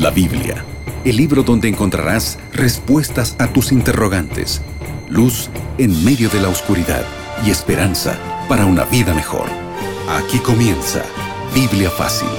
La Biblia, el libro donde encontrarás respuestas a tus interrogantes, luz en medio de la oscuridad y esperanza para una vida mejor. Aquí comienza Biblia Fácil.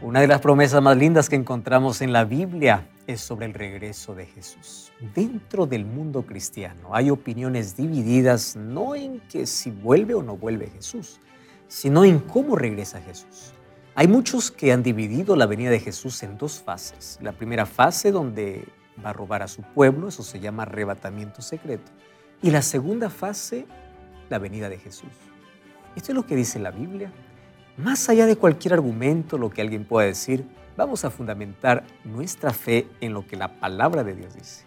Una de las promesas más lindas que encontramos en la Biblia es sobre el regreso de Jesús. Dentro del mundo cristiano hay opiniones divididas no en que si vuelve o no vuelve Jesús, sino en cómo regresa Jesús. Hay muchos que han dividido la venida de Jesús en dos fases. La primera fase donde va a robar a su pueblo, eso se llama arrebatamiento secreto. Y la segunda fase, la venida de Jesús. Esto es lo que dice la Biblia. Más allá de cualquier argumento, lo que alguien pueda decir, vamos a fundamentar nuestra fe en lo que la palabra de Dios dice.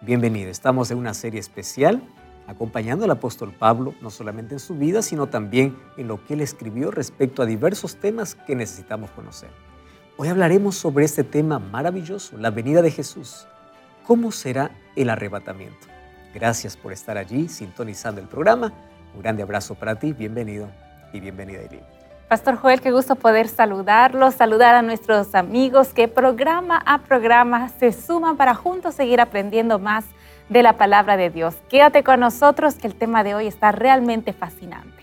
Bienvenido, estamos en una serie especial acompañando al apóstol Pablo, no solamente en su vida, sino también en lo que él escribió respecto a diversos temas que necesitamos conocer. Hoy hablaremos sobre este tema maravilloso, la venida de Jesús. ¿Cómo será el arrebatamiento? Gracias por estar allí sintonizando el programa. Un grande abrazo para ti, bienvenido y bienvenida Eileen. Pastor Joel, qué gusto poder saludarlos, saludar a nuestros amigos que programa a programa se suman para juntos seguir aprendiendo más de la palabra de Dios. Quédate con nosotros que el tema de hoy está realmente fascinante.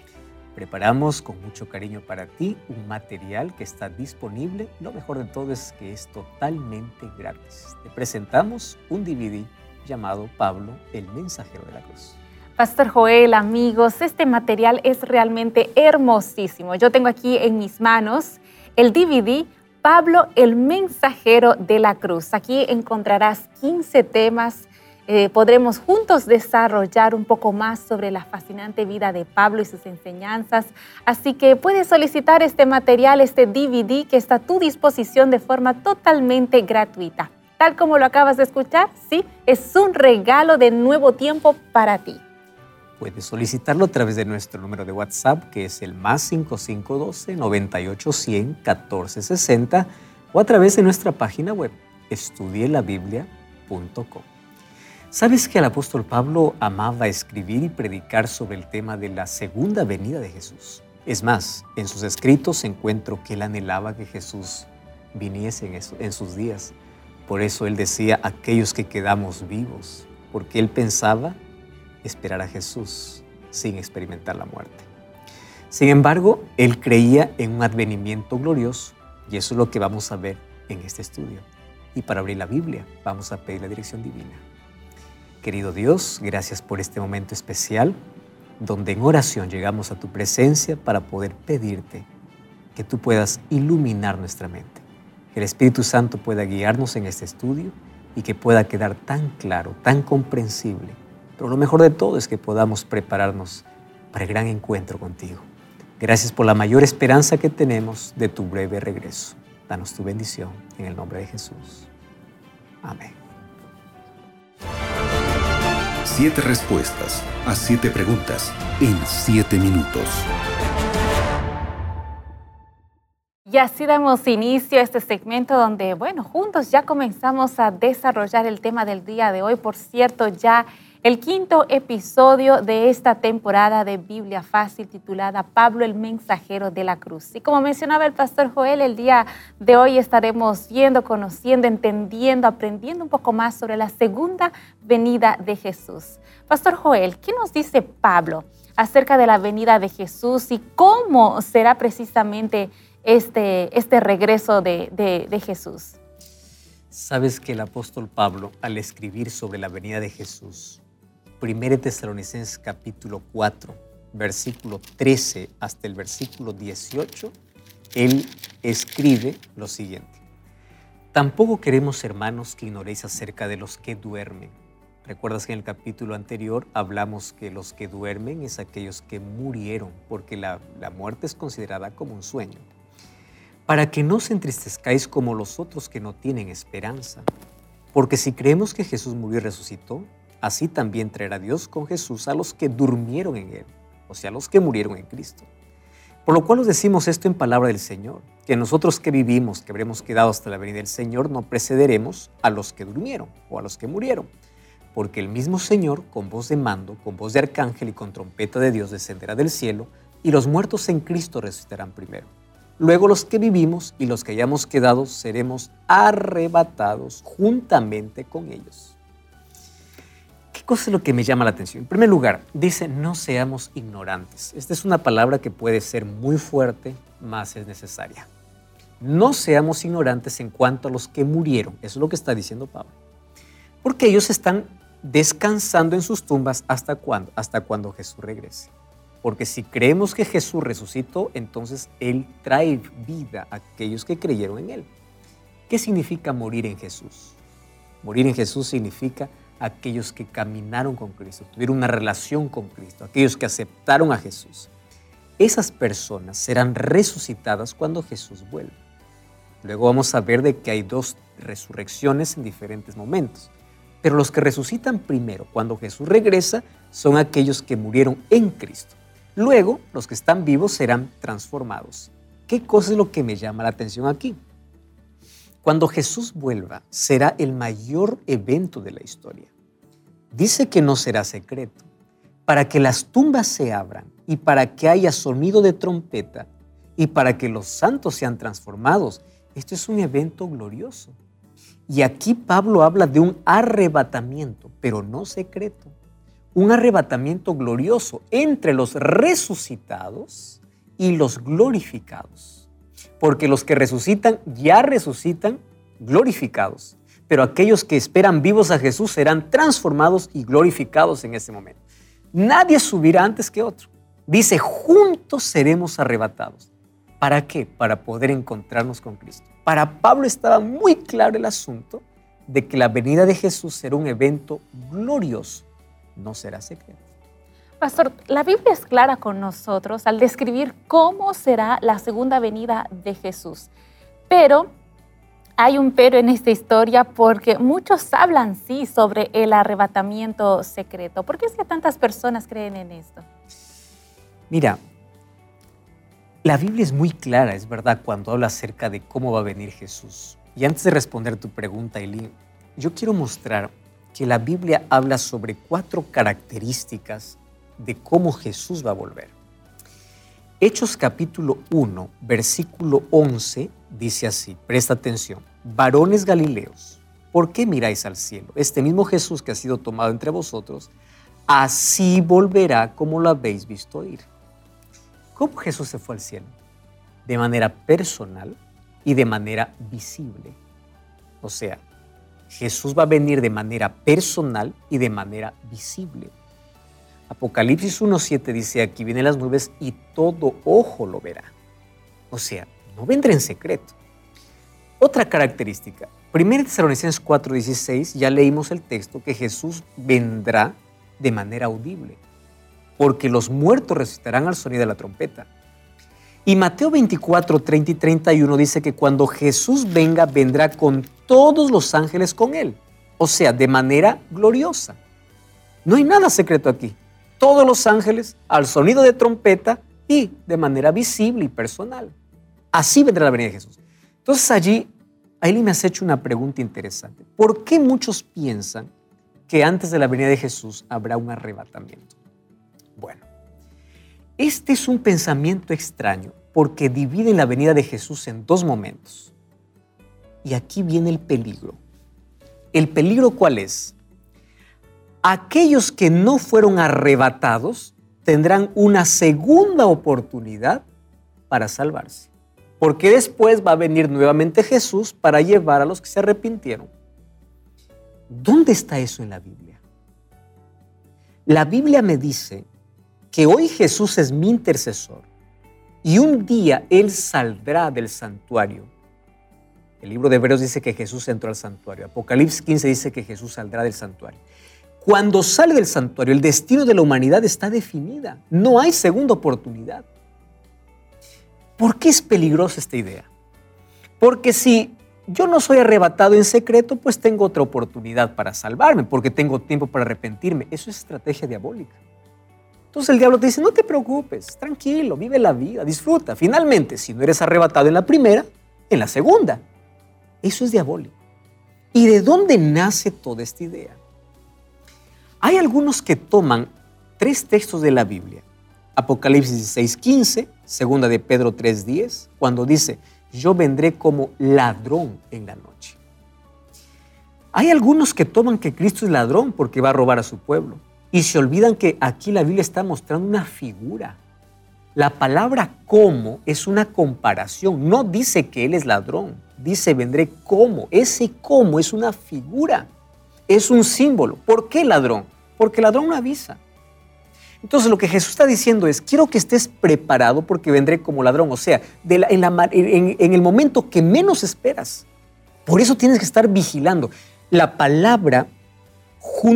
Preparamos con mucho cariño para ti un material que está disponible. Lo mejor de todo es que es totalmente gratis. Te presentamos un DVD llamado Pablo, el mensajero de la cruz. Pastor Joel, amigos, este material es realmente hermosísimo. Yo tengo aquí en mis manos el DVD Pablo, el mensajero de la cruz. Aquí encontrarás 15 temas eh, podremos juntos desarrollar un poco más sobre la fascinante vida de Pablo y sus enseñanzas. Así que puedes solicitar este material, este DVD que está a tu disposición de forma totalmente gratuita. Tal como lo acabas de escuchar, sí, es un regalo de nuevo tiempo para ti. Puedes solicitarlo a través de nuestro número de WhatsApp, que es el más 5512 9810 1460, o a través de nuestra página web, estudielabiblia.com. ¿Sabes que el apóstol Pablo amaba escribir y predicar sobre el tema de la segunda venida de Jesús? Es más, en sus escritos encuentro que él anhelaba que Jesús viniese en, sus días. Por eso él decía, aquellos que quedamos vivos, porque él pensaba esperar a Jesús sin experimentar la muerte. Sin embargo, él creía en un advenimiento glorioso y eso es lo que vamos a ver en este estudio. Y para abrir la Biblia, vamos a pedir la dirección divina. Querido Dios, gracias por este momento especial donde en oración llegamos a tu presencia para poder pedirte que tú puedas iluminar nuestra mente, que el Espíritu Santo pueda guiarnos en este estudio y que pueda quedar tan claro, tan comprensible. Pero lo mejor de todo es que podamos prepararnos para el gran encuentro contigo. Gracias por la mayor esperanza que tenemos de tu breve regreso. Danos tu bendición en el nombre de Jesús. Amén. Siete respuestas a siete preguntas en siete minutos. Y así damos inicio a este segmento donde, bueno, juntos ya comenzamos a desarrollar el tema del día de hoy. Por cierto, ya el quinto episodio de esta temporada de Biblia Fácil titulada Pablo el Mensajero de la Cruz. Y como mencionaba el pastor Joel, el día de hoy estaremos viendo, conociendo, entendiendo, aprendiendo un poco más sobre la segunda venida de Jesús. Pastor Joel, ¿qué nos dice Pablo acerca de la venida de Jesús y cómo será precisamente este, este regreso de, de Jesús? Sabes que el apóstol Pablo, al escribir sobre la venida de Jesús, 1 Tesalonicenses capítulo 4, versículo 13 hasta el versículo 18, él escribe lo siguiente. Tampoco queremos, hermanos, que ignoréis acerca de los que duermen. Recuerdas que en el capítulo anterior hablamos que los que duermen es aquellos que murieron, porque la, la muerte es considerada como un sueño. Para que no os entristezcáis como los otros que no tienen esperanza. Porque si creemos que Jesús murió y resucitó, así también traerá Dios con Jesús a los que durmieron en Él, o sea, a los que murieron en Cristo. Por lo cual os decimos esto en palabra del Señor, que nosotros que vivimos, que habremos quedado hasta la venida del Señor, no precederemos a los que durmieron o a los que murieron, porque el mismo Señor, con voz de mando, con voz de arcángel y con trompeta de Dios, descenderá del cielo, y los muertos en Cristo resucitarán primero. Luego los que vivimos y los que hayamos quedado seremos arrebatados juntamente con ellos. ¿Qué cosa es lo que me llama la atención? En primer lugar, dice no seamos ignorantes. Esta es una palabra que puede ser muy fuerte, más es necesaria. No seamos ignorantes en cuanto a los que murieron. Eso es lo que está diciendo Pablo. Porque ellos están descansando en sus tumbas hasta cuándo? Hasta cuando Jesús regrese. Porque si creemos que Jesús resucitó, entonces Él trae vida a aquellos que creyeron en Él. ¿Qué significa morir en Jesús? Morir en Jesús significa aquellos que caminaron con Cristo, tuvieron una relación con Cristo, aquellos que aceptaron a Jesús. Esas personas serán resucitadas cuando Jesús vuelva. Luego vamos a ver de que hay dos resurrecciones en diferentes momentos. Pero los que resucitan primero, cuando Jesús regresa, son aquellos que murieron en Cristo. Luego, los que están vivos serán transformados. ¿Qué cosa es lo que me llama la atención aquí? Cuando Jesús vuelva, será el mayor evento de la historia. Dice que no será secreto. Para que las tumbas se abran y para que haya sonido de trompeta y para que los santos sean transformados. Esto es un evento glorioso. Y aquí Pablo habla de un arrebatamiento, pero no secreto. Un arrebatamiento glorioso entre los resucitados y los glorificados. Porque los que resucitan ya resucitan glorificados. Pero aquellos que esperan vivos a Jesús serán transformados y glorificados en ese momento. Nadie subirá antes que otro. Dice, juntos seremos arrebatados. ¿Para qué? Para poder encontrarnos con Cristo. Para Pablo estaba muy claro el asunto de que la venida de Jesús será un evento glorioso, no será secreto. Pastor, la Biblia es clara con nosotros al describir cómo será la segunda venida de Jesús. Pero hay un pero en esta historia porque muchos hablan, sí, sobre el arrebatamiento secreto. ¿Por qué es que tantas personas creen en esto? Mira, la Biblia es muy clara, es verdad, cuando habla acerca de cómo va a venir Jesús. Y antes de responder tu pregunta, Eli, yo quiero mostrar que la Biblia habla sobre cuatro características de cómo Jesús va a volver. Hechos capítulo 1, versículo 11 dice así, presta atención, varones galileos, ¿por qué miráis al cielo? Este mismo Jesús que ha sido tomado entre vosotros, así volverá como lo habéis visto ir. ¿Cómo Jesús se fue al cielo? De manera personal y de manera visible. O sea, Jesús va a venir de manera personal y de manera visible. Apocalipsis 1.7 dice, aquí vienen las nubes y todo ojo lo verá. O sea, no vendrá en secreto. Otra característica, 1 Tesalonicenses 4.16, ya leímos el texto que Jesús vendrá de manera audible porque los muertos resucitarán al sonido de la trompeta. Y Mateo 24, 30 y 31 dice que cuando Jesús venga, vendrá con todos los ángeles con él. O sea, de manera gloriosa. No hay nada secreto aquí. Todos los ángeles al sonido de trompeta y de manera visible y personal. Así vendrá la venida de Jesús. Entonces allí, ahí me has hecho una pregunta interesante. ¿Por qué muchos piensan que antes de la venida de Jesús habrá un arrebatamiento? Bueno, este es un pensamiento extraño porque divide la venida de Jesús en dos momentos. Y aquí viene el peligro. ¿El peligro cuál es? Aquellos que no fueron arrebatados tendrán una segunda oportunidad para salvarse. Porque después va a venir nuevamente Jesús para llevar a los que se arrepintieron. ¿Dónde está eso en la Biblia? La Biblia me dice que hoy Jesús es mi intercesor y un día Él saldrá del santuario. El libro de Hebreos dice que Jesús entró al santuario. Apocalipsis 15 dice que Jesús saldrá del santuario. Cuando sale del santuario, el destino de la humanidad está definida. No hay segunda oportunidad. ¿Por qué es peligrosa esta idea? Porque si yo no soy arrebatado en secreto, pues tengo otra oportunidad para salvarme, porque tengo tiempo para arrepentirme. Eso es estrategia diabólica. Entonces el diablo te dice, no te preocupes, tranquilo, vive la vida, disfruta. Finalmente, si no eres arrebatado en la primera, en la segunda. Eso es diabólico. ¿Y de dónde nace toda esta idea? Hay algunos que toman tres textos de la Biblia, Apocalipsis 6:15, segunda de Pedro 3:10, cuando dice, yo vendré como ladrón en la noche. Hay algunos que toman que Cristo es ladrón porque va a robar a su pueblo y se olvidan que aquí la Biblia está mostrando una figura. La palabra como es una comparación, no dice que Él es ladrón, dice vendré como. Ese como es una figura, es un símbolo. ¿Por qué ladrón? Porque ladrón no avisa. Entonces lo que Jesús está diciendo es, quiero que estés preparado porque vendré como ladrón, o sea, en, el momento que menos esperas. Por eso tienes que estar vigilando. La palabra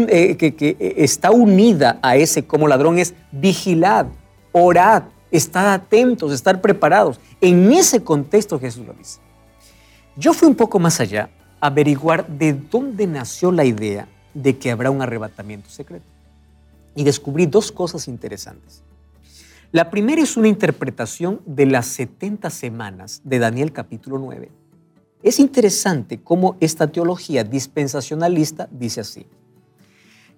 eh, que, que, está unida a ese como ladrón es vigilad, orad, estar atentos, estar preparados. En ese contexto Jesús lo dice. Yo fui un poco más allá averiguar de dónde nació la idea de que habrá un arrebatamiento secreto y descubrí dos cosas interesantes. La primera es una interpretación de las 70 semanas de Daniel capítulo 9. Es interesante cómo esta teología dispensacionalista dice así.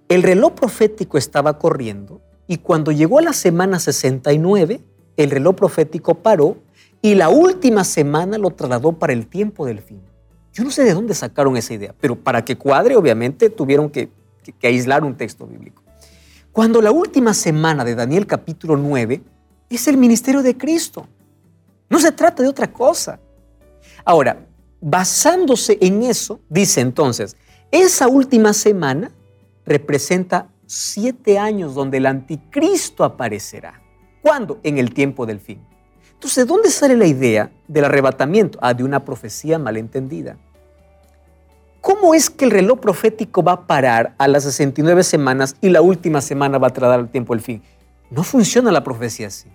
El reloj profético estaba corriendo y cuando llegó a la semana 69, el reloj profético paró y la última semana lo trasladó para el tiempo del fin. Yo no sé de dónde sacaron esa idea, pero para que cuadre, obviamente, tuvieron que, aislar un texto bíblico. Cuando la última semana de Daniel capítulo 9 es el ministerio de Cristo. No se trata de otra cosa. Ahora, basándose en eso, dice entonces, esa última semana representa siete años donde el anticristo aparecerá. ¿Cuándo? En el tiempo del fin. Entonces, ¿de dónde sale la idea del arrebatamiento? Ah, de una profecía malentendida. ¿Cómo es que el reloj profético va a parar a las 69 semanas y la última semana va a tratar el tiempo del fin? No funciona la profecía así.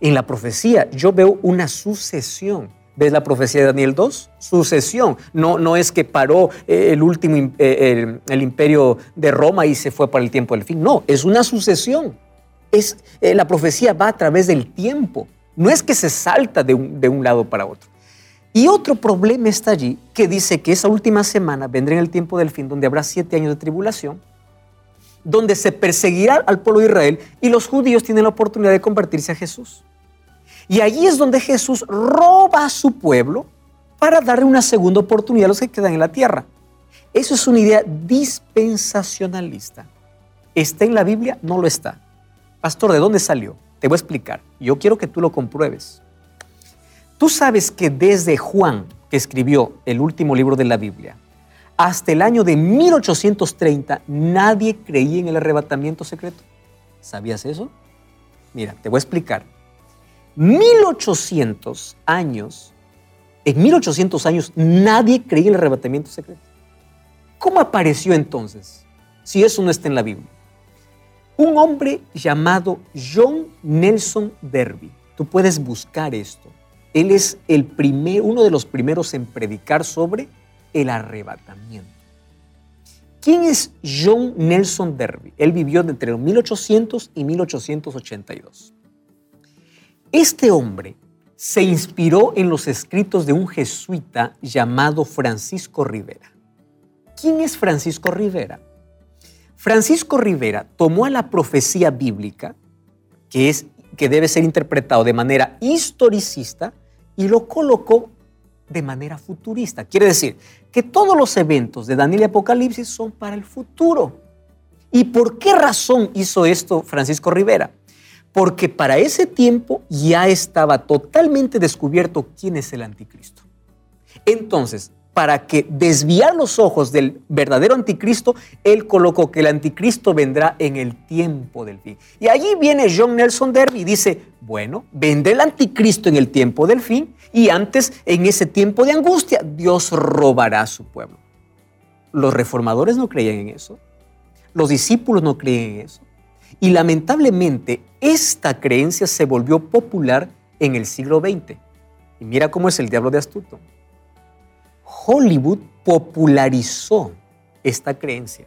En la profecía yo veo una sucesión. ¿Ves la profecía de Daniel 2? Sucesión. No, no es que paró eh, el último eh, el, imperio de Roma y se fue para el tiempo del fin. No, es una sucesión. Es, eh, la profecía va a través del tiempo. No es que se salta de un, de un lado para otro. Y otro problema está allí que dice que esa última semana vendrá en el tiempo del fin, donde habrá siete años de tribulación, donde se perseguirá al pueblo de Israel y los judíos tienen la oportunidad de convertirse a Jesús. Y allí es donde Jesús roba a su pueblo para darle una segunda oportunidad a los que quedan en la tierra. Eso es una idea dispensacionalista. ¿Está en la Biblia? No lo está. Pastor, ¿de dónde salió? Te voy a explicar. Yo quiero que tú lo compruebes. Tú sabes que desde Juan, que escribió el último libro de la Biblia, hasta el año de 1830 nadie creía en el arrebatamiento secreto. ¿Sabías eso? Mira, te voy a explicar. 1800 años, en 1800 años nadie creía en el arrebatamiento secreto. ¿Cómo apareció entonces? Si eso no está en la Biblia. Un hombre llamado John Nelson Derby. Tú puedes buscar esto. Él es el primer, uno de los primeros en predicar sobre el arrebatamiento. ¿Quién es John Nelson Derby? Él vivió entre los 1800 y 1882. Este hombre se inspiró en los escritos de un jesuita llamado Francisco Rivera. ¿Quién es Francisco Rivera? Francisco Rivera tomó a la profecía bíblica, que, es, que debe ser interpretado de manera historicista, y lo colocó de manera futurista. Quiere decir que todos los eventos de Daniel y Apocalipsis son para el futuro. ¿Y por qué razón hizo esto Francisco Rivera? Porque para ese tiempo ya estaba totalmente descubierto quién es el anticristo. Entonces, para que desviar los ojos del verdadero anticristo, él colocó que el anticristo vendrá en el tiempo del fin. Y allí viene John Nelson Derby y dice, bueno, vendrá el anticristo en el tiempo del fin y antes, en ese tiempo de angustia, Dios robará a su pueblo. Los reformadores no creían en eso, los discípulos no creían en eso. Y lamentablemente esta creencia se volvió popular en el siglo XX. Y mira cómo es el diablo de astuto Hollywood popularizó esta creencia.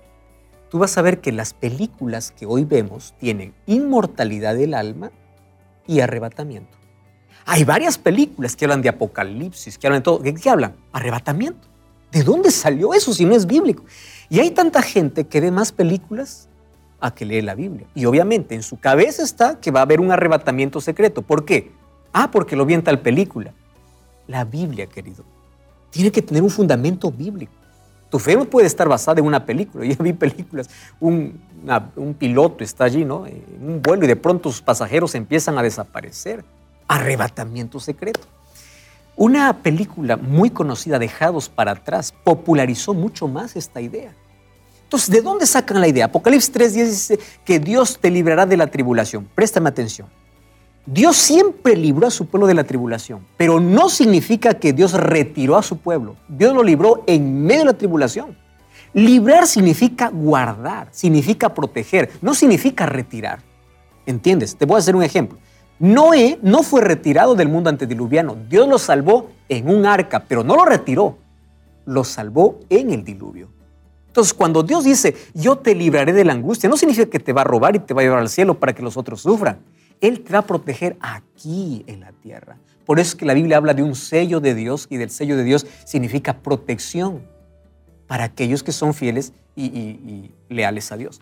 Tú vas a ver que las películas que hoy vemos tienen inmortalidad del alma y arrebatamiento. Hay varias películas que hablan de apocalipsis, que hablan de todo. ¿De qué hablan? Arrebatamiento. ¿De dónde salió eso si no es bíblico? Y hay tanta gente que ve más películas a que lee la Biblia. Y obviamente en su cabeza está que va a haber un arrebatamiento secreto. ¿Por qué? Ah, porque lo vi en tal película. La Biblia, querido, tiene que tener un fundamento bíblico. Tu fe no puede estar basada en una película. Yo vi películas, un, un piloto está allí, ¿no? En un vuelo y de pronto sus pasajeros empiezan a desaparecer. Arrebatamiento secreto. Una película muy conocida, Dejados para atrás, popularizó mucho más esta idea. Entonces, ¿de dónde sacan la idea? Apocalipsis 3.10 dice que Dios te librará de la tribulación. Préstame atención. Dios siempre libró a su pueblo de la tribulación, pero no significa que Dios retiró a su pueblo. Dios lo libró en medio de la tribulación. Librar significa guardar, significa proteger, no significa retirar. ¿Entiendes? Te voy a hacer un ejemplo. Noé no fue retirado del mundo antediluviano. Dios lo salvó en un arca, pero no lo retiró. Lo salvó en el diluvio. Entonces, cuando Dios dice, yo te libraré de la angustia, no significa que te va a robar y te va a llevar al cielo para que los otros sufran. Él te va a proteger aquí en la tierra. Por eso es que la Biblia habla de un sello de Dios y del sello de Dios significa protección para aquellos que son fieles y, leales a Dios.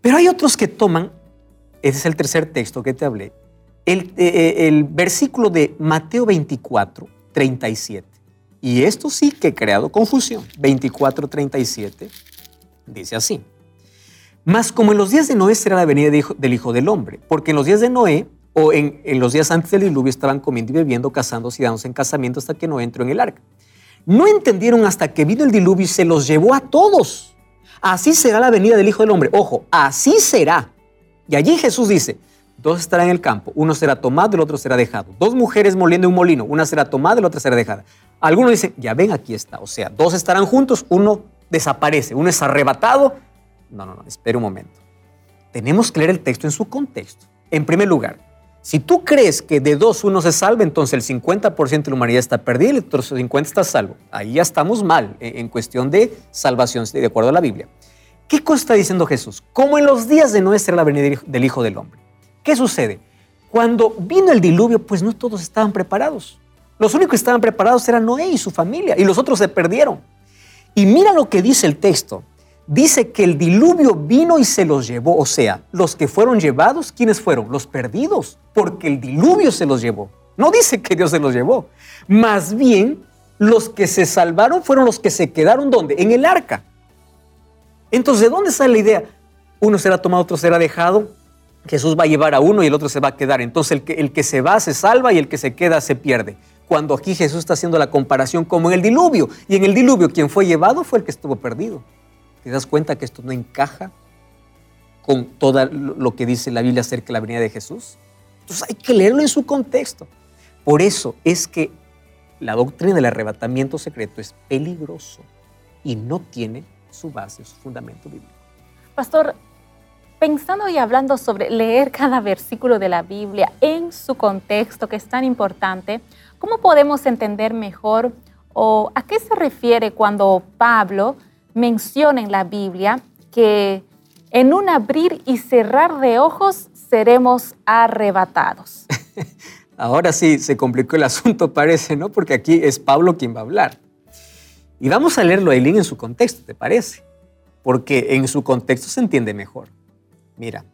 Pero hay otros que toman, ese es el tercer texto que te hablé, el, eh, eh, versículo de Mateo 24, 37. Y esto sí que ha creado confusión. 24, 37 dice así. Más como en los días de Noé será la venida del Hijo del Hombre, porque en los días de Noé o en, los días antes del diluvio estaban comiendo y bebiendo, casándose y dándose en casamiento hasta que Noé entró en el arca. No entendieron hasta que vino el diluvio y se los llevó a todos. Así será la venida del Hijo del Hombre. Ojo, así será. Y allí Jesús dice, dos estarán en el campo, uno será tomado, el otro será dejado. Dos mujeres moliendo un molino, una será tomada, la otra será dejada. Algunos dicen, ya ven, aquí está. O sea, dos estarán juntos, uno desaparece, uno es arrebatado no, no, no, espera un momento. Tenemos que leer el texto en su contexto. En primer lugar, si tú crees que de dos uno se salva, entonces el 50% de la humanidad está perdida y el otro 50% está salvo. Ahí ya estamos mal en cuestión de salvación, de acuerdo a la Biblia. ¿Qué cosa está diciendo Jesús? Como en los días de será la venida del Hijo del Hombre. ¿Qué sucede? Cuando vino el diluvio, pues no todos estaban preparados. Los únicos que estaban preparados eran Noé y su familia, y los otros se perdieron. Y mira lo que dice el texto dice que el diluvio vino y se los llevó. O sea, los que fueron llevados, ¿quiénes fueron? Los perdidos, porque el diluvio se los llevó. No dice que Dios se los llevó. Más bien, los que se salvaron fueron los que se quedaron ¿dónde? En el arca. Entonces, ¿de dónde sale la idea? Uno será tomado, otro será dejado. Jesús va a llevar a uno y el otro se va a quedar. Entonces, el que, se va se salva y el que se queda se pierde. Cuando aquí Jesús está haciendo la comparación como en el diluvio. Y en el diluvio, quien fue llevado fue el que estuvo perdido. ¿Te das cuenta que esto no encaja con todo lo que dice la Biblia acerca de la venida de Jesús? Entonces hay que leerlo en su contexto. Por eso es que la doctrina del arrebatamiento secreto es peligroso y no tiene su base, su fundamento bíblico. Pastor, pensando y hablando sobre leer cada versículo de la Biblia en su contexto, que es tan importante, ¿cómo podemos entender mejor o a qué se refiere cuando Pablo menciona en la Biblia que en un abrir y cerrar de ojos seremos arrebatados. Ahora sí se complicó el asunto, parece, ¿no? Porque aquí es Pablo quien va a hablar. Y vamos a leerlo, Eileen, en su contexto, ¿te parece? Porque en su contexto se entiende mejor. Mira,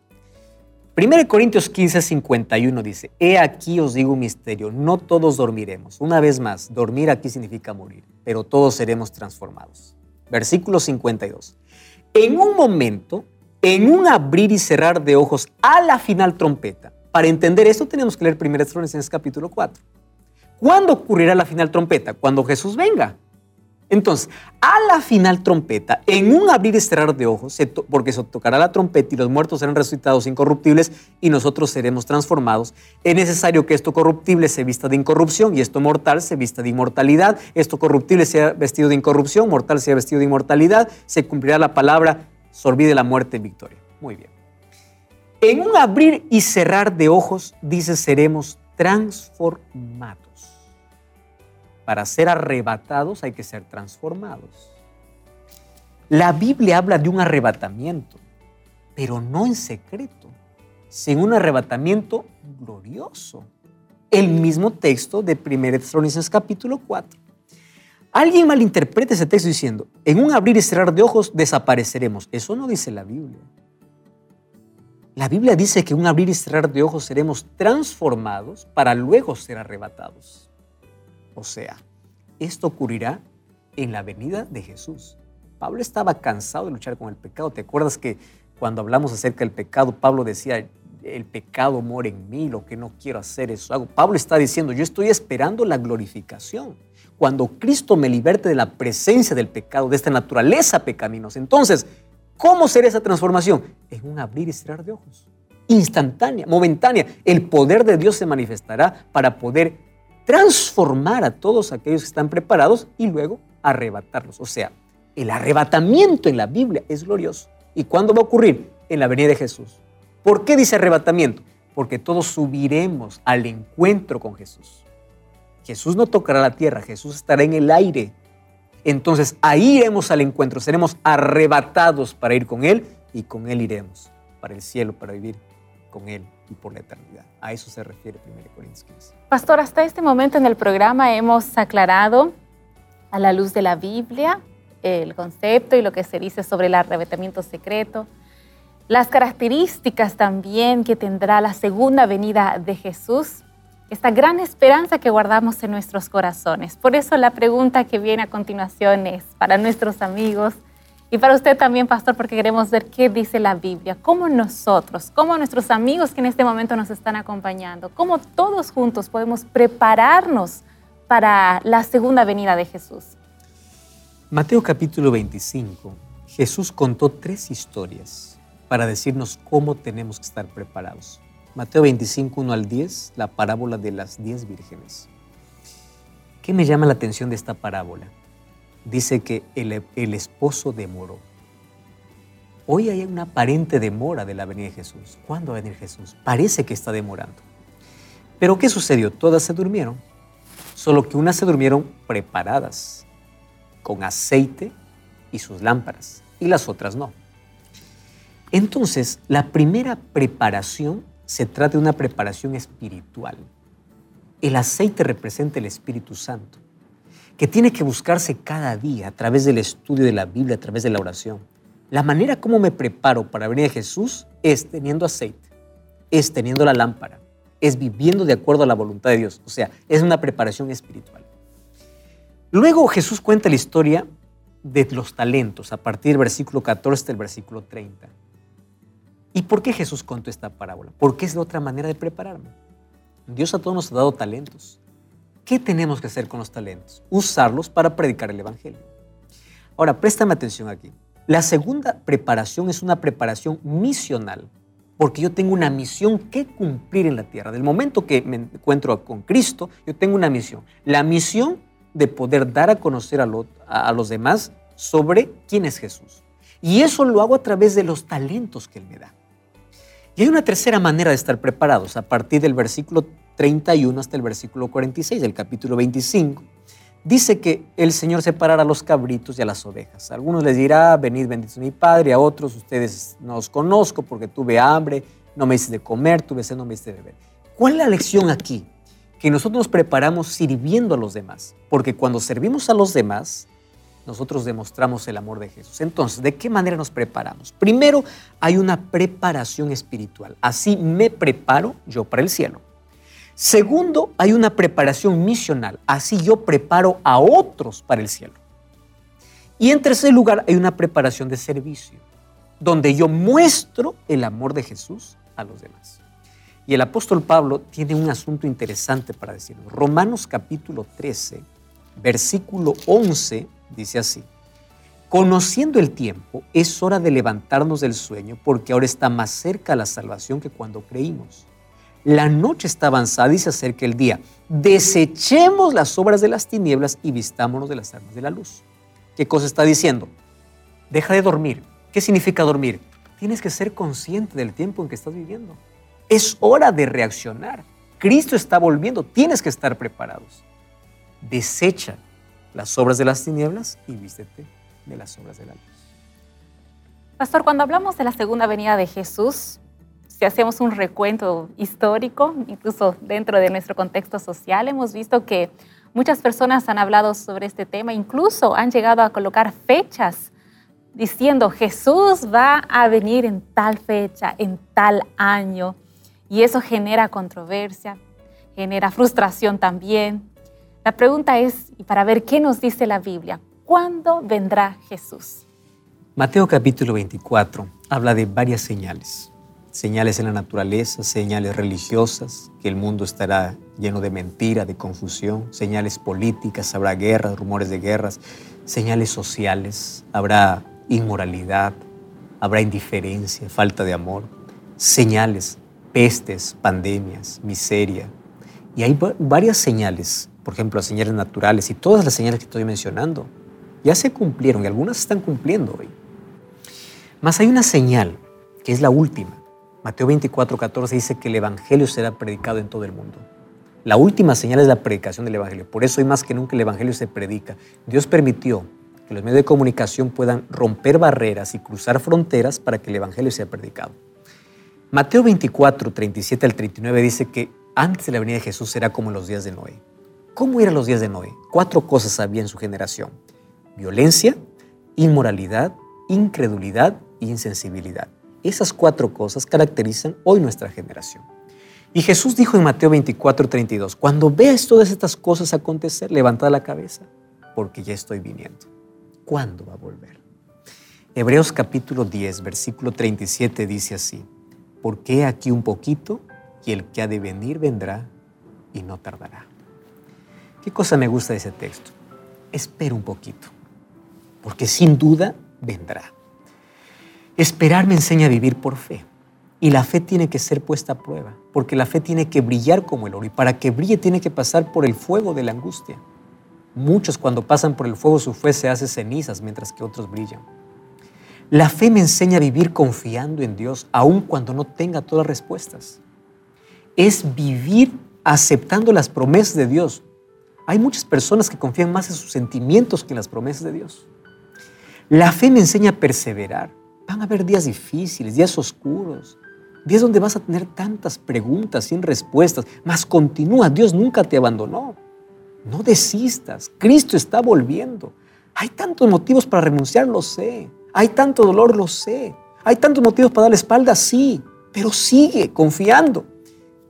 1 Corintios 15, 51 dice, He aquí os digo un misterio, no todos dormiremos. Una vez más, dormir aquí significa morir, pero todos seremos transformados versículo 52. En un momento, en un abrir y cerrar de ojos a la final trompeta, para entender esto tenemos que leer 1 Tesalonicenses capítulo 4. ¿Cuándo ocurrirá la final trompeta? Cuando Jesús venga. Entonces, a la final trompeta, en un abrir y cerrar de ojos, porque se tocará la trompeta y los muertos serán resucitados incorruptibles y nosotros seremos transformados, es necesario que esto corruptible se vista de incorrupción y esto mortal se vista de inmortalidad, esto corruptible sea vestido de incorrupción, mortal sea vestido de inmortalidad, se cumplirá la palabra, sorvide la muerte en victoria. Muy bien. En un abrir y cerrar de ojos, dice, seremos transformados para ser arrebatados hay que ser transformados. La Biblia habla de un arrebatamiento, pero no en secreto, sino un arrebatamiento glorioso. El mismo texto de 1 Tesalonicenses capítulo 4. Alguien malinterpreta ese texto diciendo, en un abrir y cerrar de ojos desapareceremos. Eso no dice la Biblia. La Biblia dice que un abrir y cerrar de ojos seremos transformados para luego ser arrebatados. O sea, esto ocurrirá en la venida de Jesús. Pablo estaba cansado de luchar con el pecado. ¿Te acuerdas que cuando hablamos acerca del pecado, Pablo decía, el pecado mora en mí, lo que no quiero hacer, eso hago. Pablo está diciendo, yo estoy esperando la glorificación. Cuando Cristo me liberte de la presencia del pecado, de esta naturaleza pecaminosa. Entonces, ¿cómo será esa transformación? En un abrir y cerrar de ojos. Instantánea, momentánea. El poder de Dios se manifestará para poder transformar a todos aquellos que están preparados y luego arrebatarlos. O sea, el arrebatamiento en la Biblia es glorioso. ¿Y cuándo va a ocurrir? En la venida de Jesús. ¿Por qué dice arrebatamiento? Porque todos subiremos al encuentro con Jesús. Jesús no tocará la tierra, Jesús estará en el aire. Entonces ahí iremos al encuentro, seremos arrebatados para ir con Él y con Él iremos para el cielo, para vivir con Él y por la eternidad. A eso se refiere 1 Corintios 15. Pastor, hasta este momento en el programa hemos aclarado a la luz de la Biblia el concepto y lo que se dice sobre el arrebatamiento secreto, las características también que tendrá la segunda venida de Jesús, esta gran esperanza que guardamos en nuestros corazones. Por eso la pregunta que viene a continuación es para nuestros amigos y para usted también, pastor, porque queremos ver qué dice la Biblia, cómo nosotros, cómo nuestros amigos que en este momento nos están acompañando, cómo todos juntos podemos prepararnos para la segunda venida de Jesús. Mateo capítulo 25, Jesús contó tres historias para decirnos cómo tenemos que estar preparados. Mateo 25, 1 al 10, la parábola de las diez vírgenes. ¿Qué me llama la atención de esta parábola? Dice que el, el esposo demoró. Hoy hay una aparente demora de la venida de Jesús. ¿Cuándo va a venir Jesús? Parece que está demorando. Pero ¿qué sucedió? Todas se durmieron, solo que unas se durmieron preparadas, con aceite y sus lámparas, y las otras no. Entonces, la primera preparación se trata de una preparación espiritual. El aceite representa el Espíritu Santo, que tiene que buscarse cada día a través del estudio de la Biblia, a través de la oración. La manera como me preparo para venir a Jesús es teniendo aceite, es teniendo la lámpara, es viviendo de acuerdo a la voluntad de Dios. O sea, es una preparación espiritual. Luego Jesús cuenta la historia de los talentos a partir del versículo 14 del versículo 30. ¿Y por qué Jesús contó esta parábola? Porque es de otra manera de prepararme. Dios a todos nos ha dado talentos. ¿Qué tenemos que hacer con los talentos? Usarlos para predicar el Evangelio. Ahora, préstame atención aquí. La segunda preparación es una preparación misional, porque yo tengo una misión que cumplir en la tierra. Del momento que me encuentro con Cristo, yo tengo una misión. La misión de poder dar a conocer a, los demás sobre quién es Jesús. Y eso lo hago a través de los talentos que Él me da. Y hay una tercera manera de estar preparados, a partir del versículo 31 hasta el versículo 46 del capítulo 25. Dice que el Señor separará a los cabritos y a las ovejas. A algunos les dirá, venid bendito mi Padre, a otros, ustedes no os conozco porque tuve hambre, no me hice de comer, tuve sed, no me hice de beber. ¿Cuál es la lección aquí? Que nosotros nos preparamos sirviendo a los demás, porque cuando servimos a los demás, nosotros demostramos el amor de Jesús. Entonces, ¿de qué manera nos preparamos? Primero, hay una preparación espiritual. Así me preparo yo para el cielo. Segundo, hay una preparación misional. Así yo preparo a otros para el cielo. Y en tercer lugar, hay una preparación de servicio, donde yo muestro el amor de Jesús a los demás. Y el apóstol Pablo tiene un asunto interesante para decirlo. Romanos capítulo 13, versículo 11 dice así, conociendo el tiempo, es hora de levantarnos del sueño porque ahora está más cerca la salvación que cuando creímos. La noche está avanzada y se acerca el día. Desechemos las obras de las tinieblas y vistámonos de las armas de la luz. ¿Qué cosa está diciendo? Deja de dormir. ¿Qué significa dormir? Tienes que ser consciente del tiempo en que estás viviendo. Es hora de reaccionar. Cristo está volviendo. Tienes que estar preparados. Desecha las obras de las tinieblas y vístete de las obras de la luz. Pastor, cuando hablamos de la segunda venida de Jesús, si hacemos un recuento histórico, incluso dentro de nuestro contexto social, hemos visto que muchas personas han hablado sobre este tema, incluso han llegado a colocar fechas diciendo Jesús va a venir en tal fecha, en tal año. Y eso genera controversia, genera frustración también. La pregunta es, y para ver qué nos dice la Biblia, ¿cuándo vendrá Jesús? Mateo capítulo 24 habla de varias señales. Señales en la naturaleza, señales religiosas, que el mundo estará lleno de mentira, de confusión, señales políticas, habrá guerras, rumores de guerras, señales sociales, habrá inmoralidad, habrá indiferencia, falta de amor, señales, pestes, pandemias, miseria. Y hay varias señales, por ejemplo, las señales naturales y todas las señales que estoy mencionando, ya se cumplieron y algunas están cumpliendo hoy. Mas hay una señal, que es la última. Mateo 24, 14 dice que el Evangelio será predicado en todo el mundo. La última señal es la predicación del Evangelio. Por eso hoy más que nunca el Evangelio se predica. Dios permitió que los medios de comunicación puedan romper barreras y cruzar fronteras para que el Evangelio sea predicado. Mateo 24, 37 al 39 dice que antes de la venida de Jesús será como en los días de Noé. ¿Cómo eran los días de Noé? Cuatro cosas había en su generación. Violencia, inmoralidad, incredulidad insensibilidad. Esas cuatro cosas caracterizan hoy nuestra generación. Y Jesús dijo en Mateo 24, 32, cuando veas todas estas cosas acontecer, levantad la cabeza, porque ya estoy viniendo. ¿Cuándo va a volver? Hebreos capítulo 10, versículo 37 dice así, porque aquí un poquito y el que ha de venir vendrá y no tardará. ¿Qué cosa me gusta de ese texto? Espera un poquito, porque sin duda vendrá. Esperar me enseña a vivir por fe. Y la fe tiene que ser puesta a prueba, porque la fe tiene que brillar como el oro. Y para que brille tiene que pasar por el fuego de la angustia. Muchos cuando pasan por el fuego su fe se hace cenizas, mientras que otros brillan. La fe me enseña a vivir confiando en Dios, aun cuando no tenga todas las respuestas. Es vivir aceptando las promesas de Dios. Hay muchas personas que confían más en sus sentimientos que en las promesas de Dios. La fe me enseña a perseverar Van a haber días difíciles, días oscuros, días donde vas a tener tantas preguntas sin respuestas, mas continúa, Dios nunca te abandonó. No desistas, Cristo está volviendo. Hay tantos motivos para renunciar, lo sé. Hay tanto dolor, lo sé. Hay tantos motivos para dar la espalda, sí. Pero sigue confiando.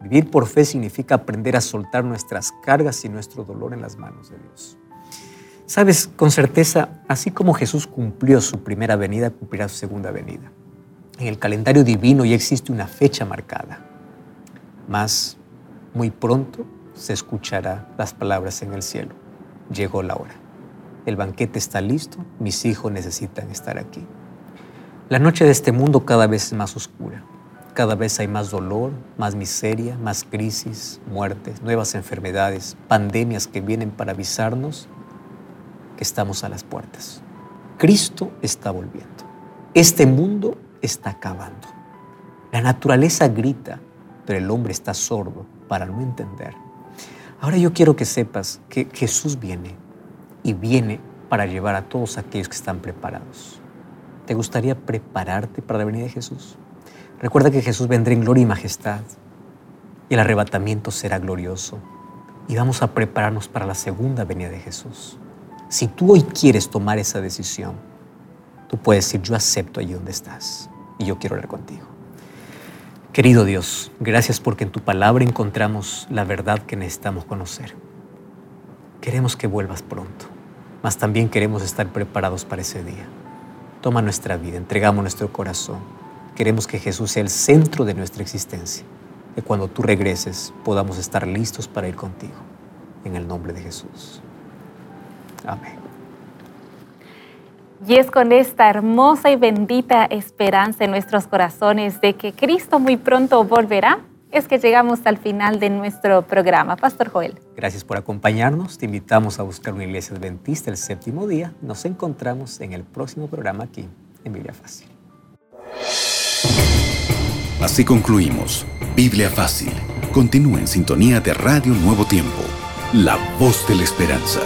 Vivir por fe significa aprender a soltar nuestras cargas y nuestro dolor en las manos de Dios. Sabes, con certeza, así como Jesús cumplió su primera venida, cumplirá su segunda venida. En el calendario divino ya existe una fecha marcada, mas muy pronto se escuchará las palabras en el cielo. Llegó la hora. El banquete está listo, mis hijos necesitan estar aquí. La noche de este mundo cada vez es más oscura. Cada vez hay más dolor, más miseria, más crisis, muertes, nuevas enfermedades, pandemias que vienen para avisarnos estamos a las puertas. Cristo está volviendo. Este mundo está acabando. La naturaleza grita, pero el hombre está sordo para no entender. Ahora yo quiero que sepas que Jesús viene y viene para llevar a todos aquellos que están preparados. ¿Te gustaría prepararte para la venida de Jesús? Recuerda que Jesús vendrá en gloria y majestad y el arrebatamiento será glorioso y vamos a prepararnos para la segunda venida de Jesús. Si tú hoy quieres tomar esa decisión, tú puedes decir, yo acepto allí donde estás y yo quiero hablar contigo. Querido Dios, gracias porque en tu palabra encontramos la verdad que necesitamos conocer. Queremos que vuelvas pronto, mas también queremos estar preparados para ese día. Toma nuestra vida, entregamos nuestro corazón. Queremos que Jesús sea el centro de nuestra existencia, que cuando tú regreses podamos estar listos para ir contigo. En el nombre de Jesús. Amén. Y es con esta hermosa y bendita esperanza en nuestros corazones de que Cristo muy pronto volverá, es que llegamos al final de nuestro programa. Pastor Joel. Gracias por acompañarnos. Te invitamos a buscar una iglesia adventista el séptimo día. Nos encontramos en el próximo programa aquí en Biblia Fácil. Así concluimos. Biblia Fácil. Continúa en sintonía de Radio Nuevo Tiempo, la voz de la esperanza.